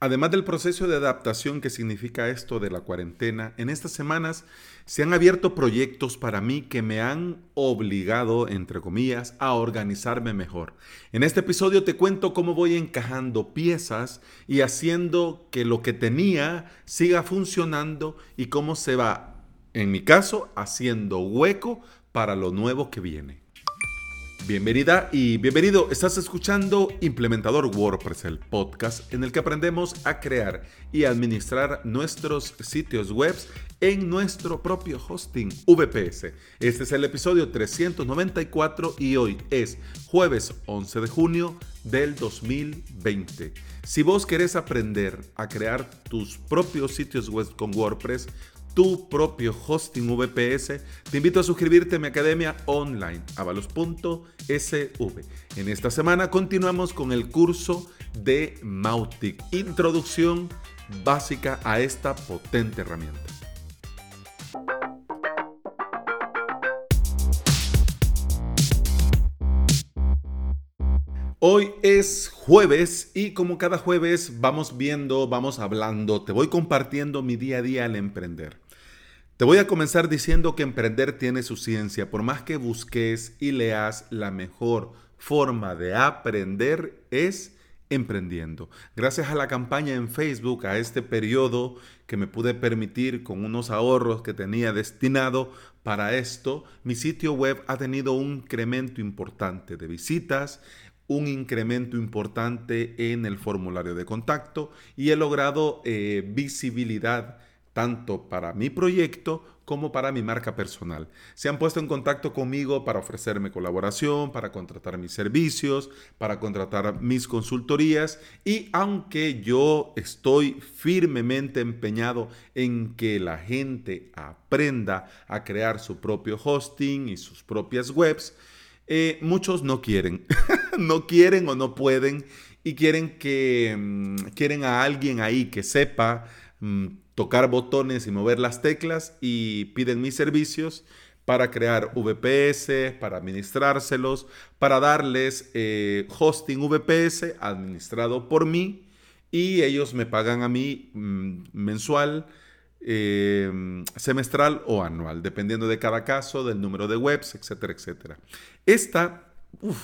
Además del proceso de adaptación que significa esto de la cuarentena, en estas semanas se han abierto proyectos para mí que me han obligado, entre comillas, a organizarme mejor. En este episodio te cuento cómo voy encajando piezas y haciendo que lo que tenía siga funcionando y cómo se va, en mi caso, haciendo hueco para lo nuevo que viene. Bienvenida y bienvenido. Estás escuchando Implementador WordPress, el podcast en el que aprendemos a crear y administrar nuestros sitios web en nuestro propio hosting VPS. Este es el episodio 394 y hoy es jueves 11 de junio del 2020. Si vos querés aprender a crear tus propios sitios web con WordPress, tu propio hosting VPS, te invito a suscribirte a mi academia online, avalos.sv. En esta semana continuamos con el curso de Mautic, introducción básica a esta potente herramienta. Hoy es jueves y como cada jueves vamos viendo, vamos hablando, te voy compartiendo mi día a día al emprender. Te voy a comenzar diciendo que emprender tiene su ciencia. Por más que busques y leas, la mejor forma de aprender es emprendiendo. Gracias a la campaña en Facebook, a este periodo que me pude permitir con unos ahorros que tenía destinado para esto, mi sitio web ha tenido un incremento importante de visitas, un incremento importante en el formulario de contacto y he logrado eh, visibilidad tanto para mi proyecto como para mi marca personal. Se han puesto en contacto conmigo para ofrecerme colaboración, para contratar mis servicios, para contratar mis consultorías y aunque yo estoy firmemente empeñado en que la gente aprenda a crear su propio hosting y sus propias webs, eh, muchos no quieren, no quieren o no pueden y quieren que mm, quieren a alguien ahí que sepa mm, tocar botones y mover las teclas y piden mis servicios para crear VPS, para administrárselos, para darles eh, hosting VPS administrado por mí y ellos me pagan a mí mm, mensual, eh, semestral o anual, dependiendo de cada caso, del número de webs, etcétera, etcétera. Esta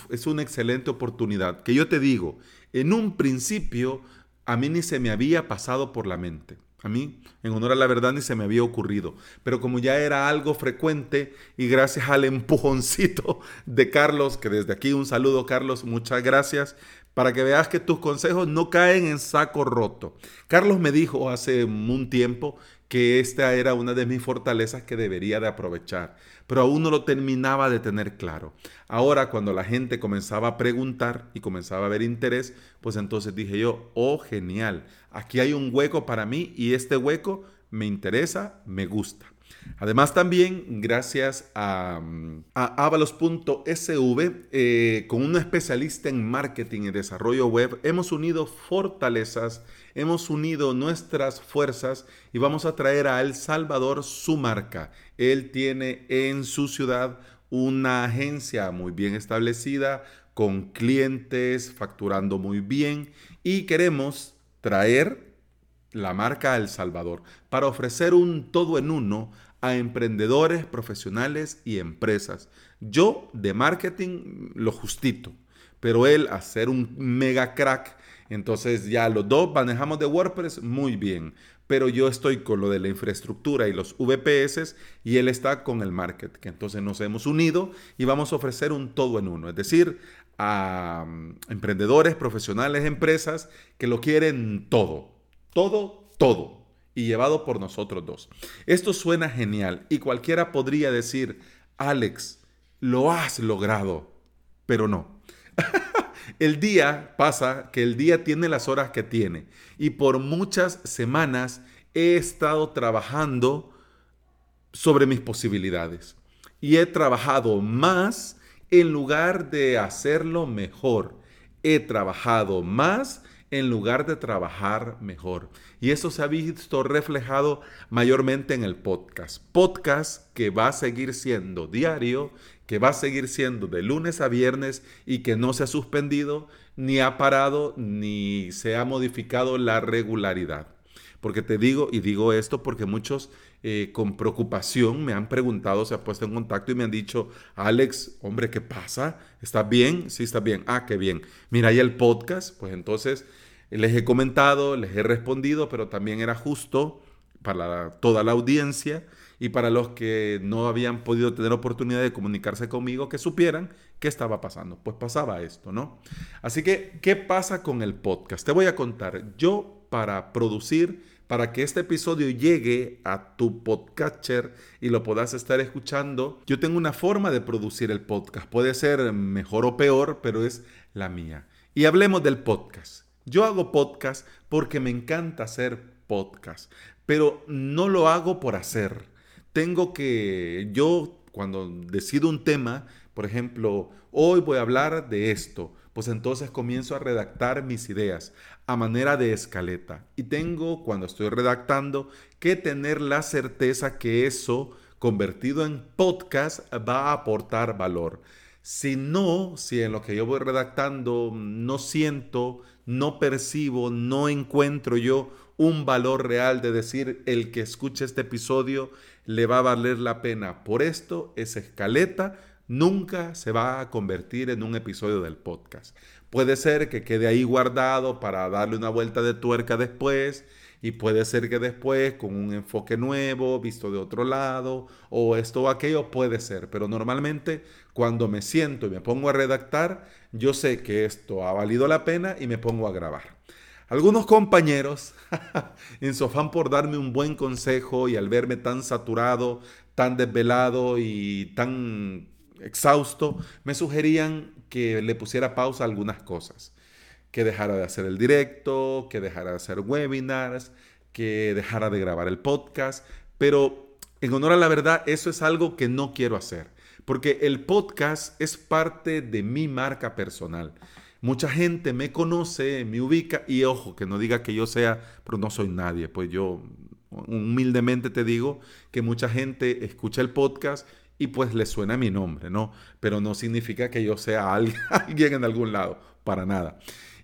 es una excelente oportunidad que yo te digo, en un principio a mí ni se me había pasado por la mente. A mí, en honor a la verdad, ni se me había ocurrido. Pero como ya era algo frecuente y gracias al empujoncito de Carlos, que desde aquí un saludo Carlos, muchas gracias, para que veas que tus consejos no caen en saco roto. Carlos me dijo hace un tiempo que esta era una de mis fortalezas que debería de aprovechar, pero aún no lo terminaba de tener claro. Ahora cuando la gente comenzaba a preguntar y comenzaba a ver interés, pues entonces dije yo, oh genial, aquí hay un hueco para mí y este hueco me interesa, me gusta. Además también, gracias a, a avalos.sv, eh, con un especialista en marketing y desarrollo web, hemos unido fortalezas, hemos unido nuestras fuerzas y vamos a traer a El Salvador su marca. Él tiene en su ciudad una agencia muy bien establecida, con clientes, facturando muy bien y queremos traer la marca El Salvador para ofrecer un todo en uno a emprendedores, profesionales y empresas. Yo de marketing lo justito, pero él a ser un mega crack, entonces ya los dos manejamos de WordPress muy bien, pero yo estoy con lo de la infraestructura y los VPS y él está con el marketing. Entonces nos hemos unido y vamos a ofrecer un todo en uno, es decir, a mm, emprendedores, profesionales, empresas que lo quieren todo, todo, todo y llevado por nosotros dos. Esto suena genial y cualquiera podría decir, Alex, lo has logrado, pero no. el día pasa que el día tiene las horas que tiene y por muchas semanas he estado trabajando sobre mis posibilidades y he trabajado más en lugar de hacerlo mejor. He trabajado más en lugar de trabajar mejor. Y eso se ha visto reflejado mayormente en el podcast. Podcast que va a seguir siendo diario, que va a seguir siendo de lunes a viernes y que no se ha suspendido, ni ha parado, ni se ha modificado la regularidad. Porque te digo, y digo esto porque muchos eh, con preocupación me han preguntado, se han puesto en contacto y me han dicho, Alex, hombre, ¿qué pasa? ¿Estás bien? Sí, está bien. Ah, qué bien. Mira, ahí el podcast, pues entonces les he comentado, les he respondido, pero también era justo para toda la audiencia y para los que no habían podido tener oportunidad de comunicarse conmigo, que supieran qué estaba pasando. Pues pasaba esto, ¿no? Así que, ¿qué pasa con el podcast? Te voy a contar. Yo para producir, para que este episodio llegue a tu podcatcher y lo puedas estar escuchando, yo tengo una forma de producir el podcast. Puede ser mejor o peor, pero es la mía. Y hablemos del podcast. Yo hago podcast porque me encanta hacer podcast, pero no lo hago por hacer tengo que, yo cuando decido un tema, por ejemplo, hoy voy a hablar de esto, pues entonces comienzo a redactar mis ideas a manera de escaleta. Y tengo, cuando estoy redactando, que tener la certeza que eso, convertido en podcast, va a aportar valor. Si no, si en lo que yo voy redactando no siento, no percibo, no encuentro yo un valor real de decir el que escuche este episodio le va a valer la pena. Por esto, esa escaleta nunca se va a convertir en un episodio del podcast. Puede ser que quede ahí guardado para darle una vuelta de tuerca después y puede ser que después con un enfoque nuevo, visto de otro lado, o esto o aquello, puede ser. Pero normalmente cuando me siento y me pongo a redactar, yo sé que esto ha valido la pena y me pongo a grabar. Algunos compañeros, en su afán por darme un buen consejo y al verme tan saturado, tan desvelado y tan exhausto, me sugerían que le pusiera pausa a algunas cosas. Que dejara de hacer el directo, que dejara de hacer webinars, que dejara de grabar el podcast. Pero en honor a la verdad, eso es algo que no quiero hacer. Porque el podcast es parte de mi marca personal. Mucha gente me conoce, me ubica y ojo, que no diga que yo sea, pero no soy nadie, pues yo humildemente te digo que mucha gente escucha el podcast y pues le suena mi nombre, ¿no? Pero no significa que yo sea alguien, en algún lado, para nada.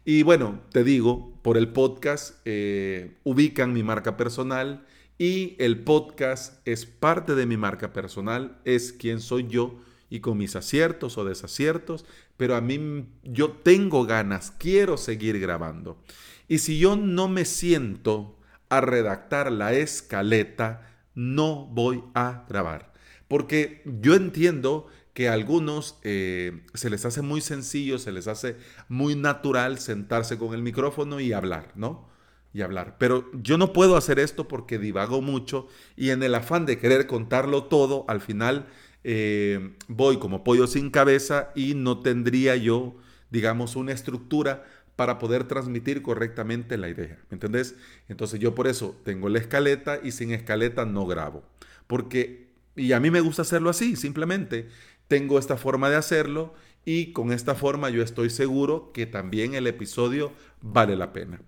Y bueno, te digo, por el podcast eh, ubican mi marca personal y el podcast es parte de mi marca personal, es quien soy yo y con mis aciertos o desaciertos, pero a mí yo tengo ganas, quiero seguir grabando. Y si yo no me siento a redactar la escaleta, no voy a grabar. Porque yo entiendo que algunos eh, se les hace muy sencillo, se les hace muy natural sentarse con el micrófono y hablar, ¿no? Y hablar. Pero yo no puedo hacer esto porque divago mucho y en el afán de querer contarlo todo, al final eh, voy como pollo sin cabeza y no tendría yo, digamos, una estructura para poder transmitir correctamente la idea. ¿Me entendés? Entonces yo por eso tengo la escaleta y sin escaleta no grabo. Porque, y a mí me gusta hacerlo así, simplemente tengo esta forma de hacerlo y con esta forma yo estoy seguro que también el episodio vale la pena.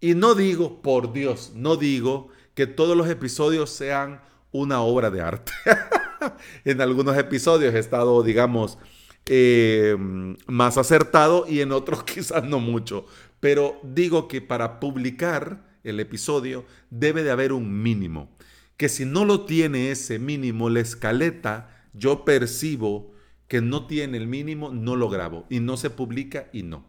Y no digo, por Dios, no digo que todos los episodios sean una obra de arte. en algunos episodios he estado, digamos, eh, más acertado y en otros quizás no mucho. Pero digo que para publicar el episodio debe de haber un mínimo. Que si no lo tiene ese mínimo, la escaleta, yo percibo que no tiene el mínimo, no lo grabo y no se publica y no.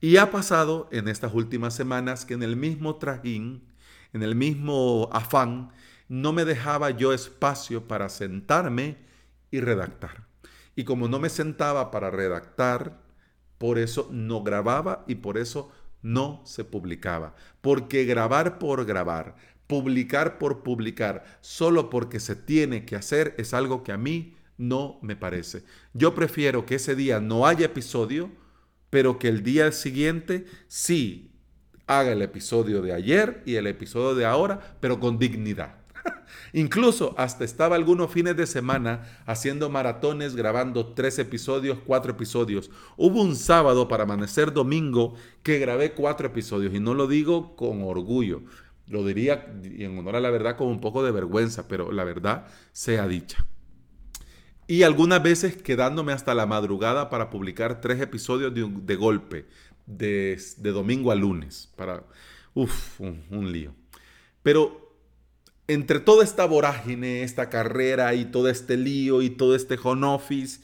Y ha pasado en estas últimas semanas que en el mismo trajín, en el mismo afán, no me dejaba yo espacio para sentarme y redactar. Y como no me sentaba para redactar, por eso no grababa y por eso no se publicaba. Porque grabar por grabar, publicar por publicar, solo porque se tiene que hacer, es algo que a mí no me parece. Yo prefiero que ese día no haya episodio, pero que el día siguiente sí haga el episodio de ayer y el episodio de ahora, pero con dignidad. Incluso hasta estaba algunos fines de semana haciendo maratones, grabando tres episodios, cuatro episodios. Hubo un sábado para amanecer domingo que grabé cuatro episodios y no lo digo con orgullo. Lo diría, y en honor a la verdad, con un poco de vergüenza, pero la verdad sea dicha. Y algunas veces quedándome hasta la madrugada para publicar tres episodios de, golpe, de, domingo a lunes, para, un, lío. Pero entre toda esta vorágine, esta carrera y todo este lío y todo este home office,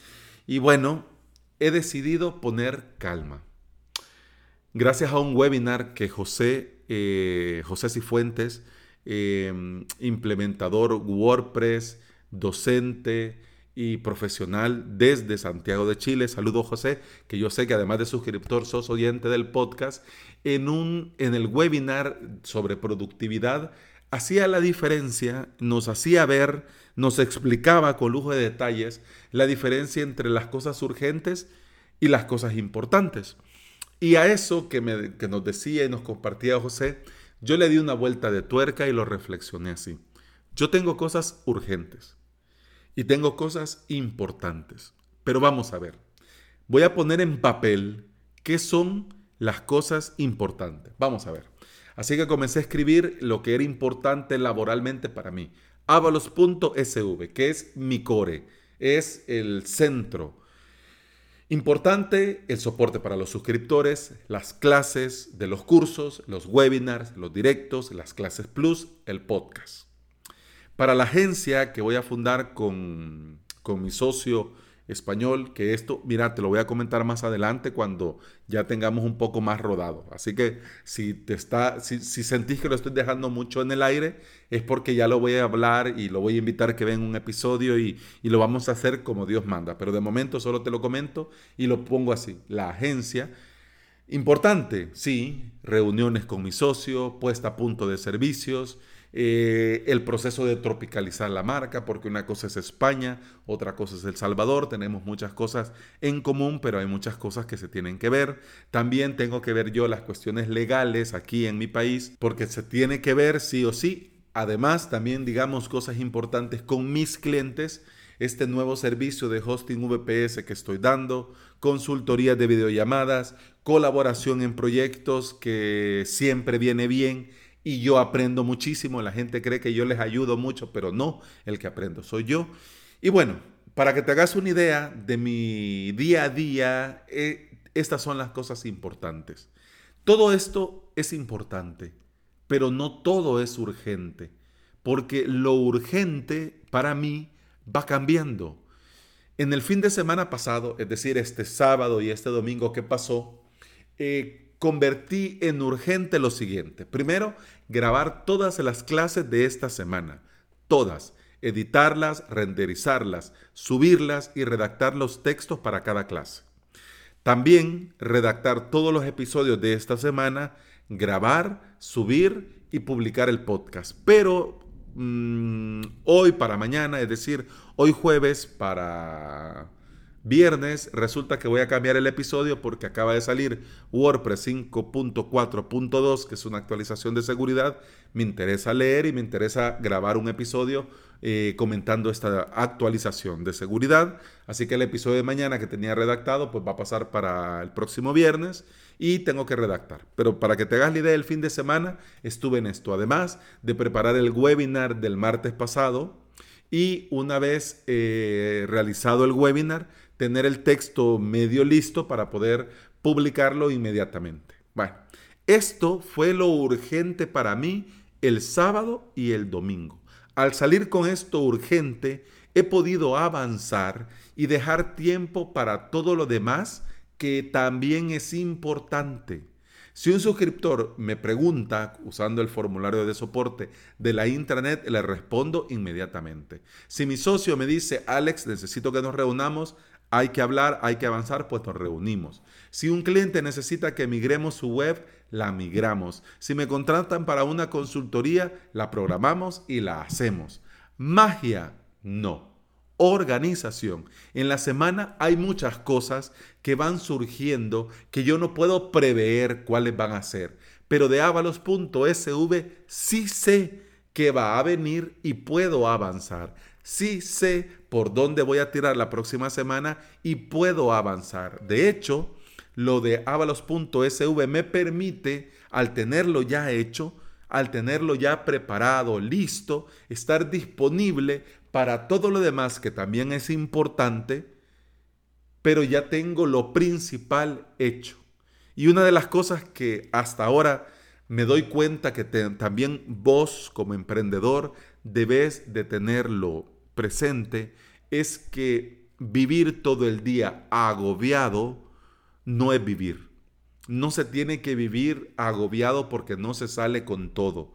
y bueno, he decidido poner calma. Gracias a un webinar que José, eh, José Cifuentes, eh, implementador WordPress, docente, y profesional desde Santiago de Chile. Saludo José, que yo sé que además de suscriptor sos oyente del podcast. En, un, en el webinar sobre productividad hacía la diferencia, nos hacía ver, nos explicaba con lujo de detalles la diferencia entre las cosas urgentes y las cosas importantes. Y a eso que, me, que nos decía y nos compartía José, yo le di una vuelta de tuerca y lo reflexioné así. Yo tengo cosas urgentes y tengo cosas importantes. Pero vamos a ver. Voy a poner en papel qué son las cosas importantes. Vamos a ver. Así que comencé a escribir lo que era importante laboralmente para mí. Avalos.sv, que es mi core, es el centro. Importante el soporte para los suscriptores, las clases de los cursos, los webinars, los directos, las clases plus, el podcast. Para la agencia que voy a fundar con, mi socio español, que esto, mira, te lo voy a comentar más adelante cuando ya tengamos un poco más rodado. Así que si te está, si, sentís que lo estoy dejando mucho en el aire, es porque ya lo voy a hablar y lo voy a invitar a que venga un episodio y, y lo vamos a hacer como Dios manda. Pero de momento solo te lo comento y lo pongo así. La agencia. Importante, sí, reuniones con mi socio, puesta a punto de servicios, eh, el proceso de tropicalizar la marca, porque una cosa es España, otra cosa es El Salvador, tenemos muchas cosas en común, pero hay muchas cosas que se tienen que ver. También tengo que ver yo las cuestiones legales aquí en mi país, porque se tiene que ver sí o sí. Además, también digamos cosas importantes con mis clientes este nuevo servicio de hosting VPS que estoy dando, consultoría de videollamadas, colaboración en proyectos que siempre viene bien y yo aprendo muchísimo. La gente cree que yo les ayudo mucho, pero no, el que aprendo soy yo. Y bueno, para que te hagas una idea de mi día a día, eh, estas son las cosas importantes. Todo esto es importante, pero no todo es urgente, porque lo urgente para mí va cambiando. En el fin de semana pasado, es decir, este sábado y este domingo que pasó, eh, convertí en urgente lo siguiente. Primero, grabar todas las clases de esta semana. Todas. Editarlas, renderizarlas, subirlas y redactar los textos para cada clase. También redactar todos los episodios de esta semana, grabar, subir y publicar el podcast. Pero mm, hoy para mañana, es decir, hoy jueves para Viernes resulta que voy a cambiar el episodio porque acaba de salir WordPress 5.4.2, que es una actualización de seguridad. Me interesa leer y me interesa grabar un episodio eh, comentando esta actualización de seguridad. Así que el episodio de mañana que tenía redactado, pues va a pasar para el próximo viernes y tengo que redactar. Pero para que te hagas la idea, el fin de semana estuve en esto. Además de preparar el webinar del martes pasado y una vez eh, realizado el webinar, tener el texto medio listo para poder publicarlo inmediatamente. Bueno, esto fue lo urgente para mí el sábado y el domingo. Al salir con esto urgente, he podido avanzar y dejar tiempo para todo lo demás que también es importante. Si un suscriptor me pregunta usando el formulario de soporte de la intranet, le respondo inmediatamente. Si mi socio me dice, Alex, necesito que nos reunamos, hay que hablar, hay que avanzar, pues nos reunimos. Si un cliente necesita que migremos su web, la migramos. Si me contratan para una consultoría, la programamos y la hacemos. Magia, no. Organización. En la semana hay muchas cosas que van surgiendo que yo no puedo prever cuáles van a ser. Pero de avalos.sv sí sé que va a venir y puedo avanzar. Sí sé por dónde voy a tirar la próxima semana y puedo avanzar. De hecho, lo de avalos.sv me permite, al tenerlo ya hecho, al tenerlo ya preparado, listo, estar disponible para todo lo demás que también es importante, pero ya tengo lo principal hecho. Y una de las cosas que hasta ahora me doy cuenta que también vos como emprendedor debes de tenerlo presente es que vivir todo el día agobiado no es vivir. No se tiene que vivir agobiado porque no se sale con todo.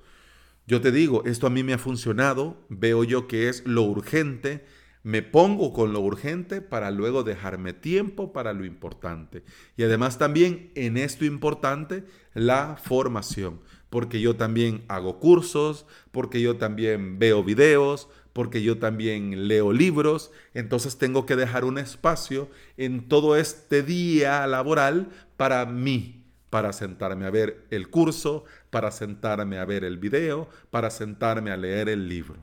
Yo te digo, esto a mí me ha funcionado, veo yo que es lo urgente, me pongo con lo urgente para luego dejarme tiempo para lo importante. Y además también en esto importante, la formación, porque yo también hago cursos, porque yo también veo videos, porque yo también leo libros, entonces tengo que dejar un espacio en todo este día laboral para mí, para sentarme a ver el curso, para sentarme a ver el video, para sentarme a leer el libro.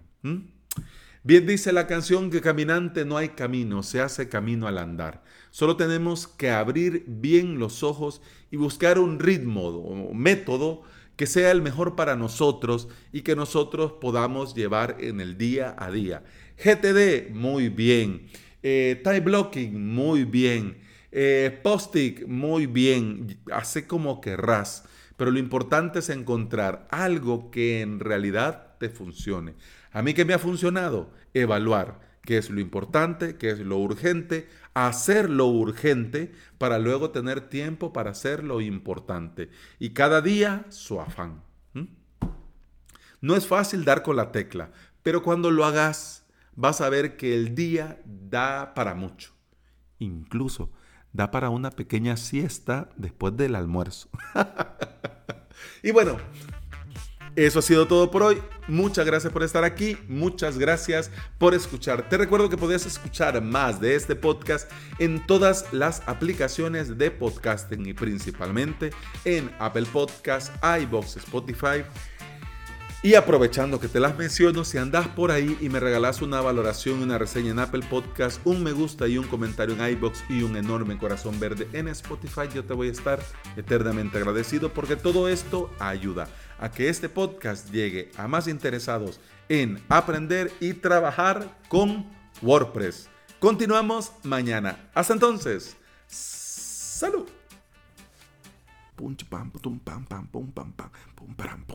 Bien dice la canción que caminante no hay camino, se hace camino al andar. Solo tenemos que abrir bien los ojos y buscar un ritmo o método que sea el mejor para nosotros y que nosotros podamos llevar en el día a día. GTD, muy bien. Eh, time blocking, muy bien. Eh, Post-it, muy bien. Hace como querrás. Pero lo importante es encontrar algo que en realidad te funcione. A mí que me ha funcionado, evaluar qué es lo importante, qué es lo urgente, hacer lo urgente para luego tener tiempo para hacer lo importante. Y cada día su afán. No es fácil dar con la tecla, pero cuando lo hagas vas a ver que el día da para mucho. Incluso da para una pequeña siesta después del almuerzo. y bueno, eso ha sido todo por hoy. Muchas gracias por estar aquí. Muchas gracias por escuchar. Te recuerdo que podías escuchar más de este podcast en todas las aplicaciones de podcasting y principalmente en Apple Podcasts, iBox, Spotify y aprovechando que te las menciono, si andas por ahí y me regalas una valoración una reseña en Apple Podcast, un me gusta y un comentario en iBox y un enorme corazón verde en Spotify, yo te voy a estar eternamente agradecido porque todo esto ayuda a que este podcast llegue a más interesados en aprender y trabajar con WordPress. Continuamos mañana. Hasta entonces. Salud. pum pam pum pam pam pum pam pam pum pam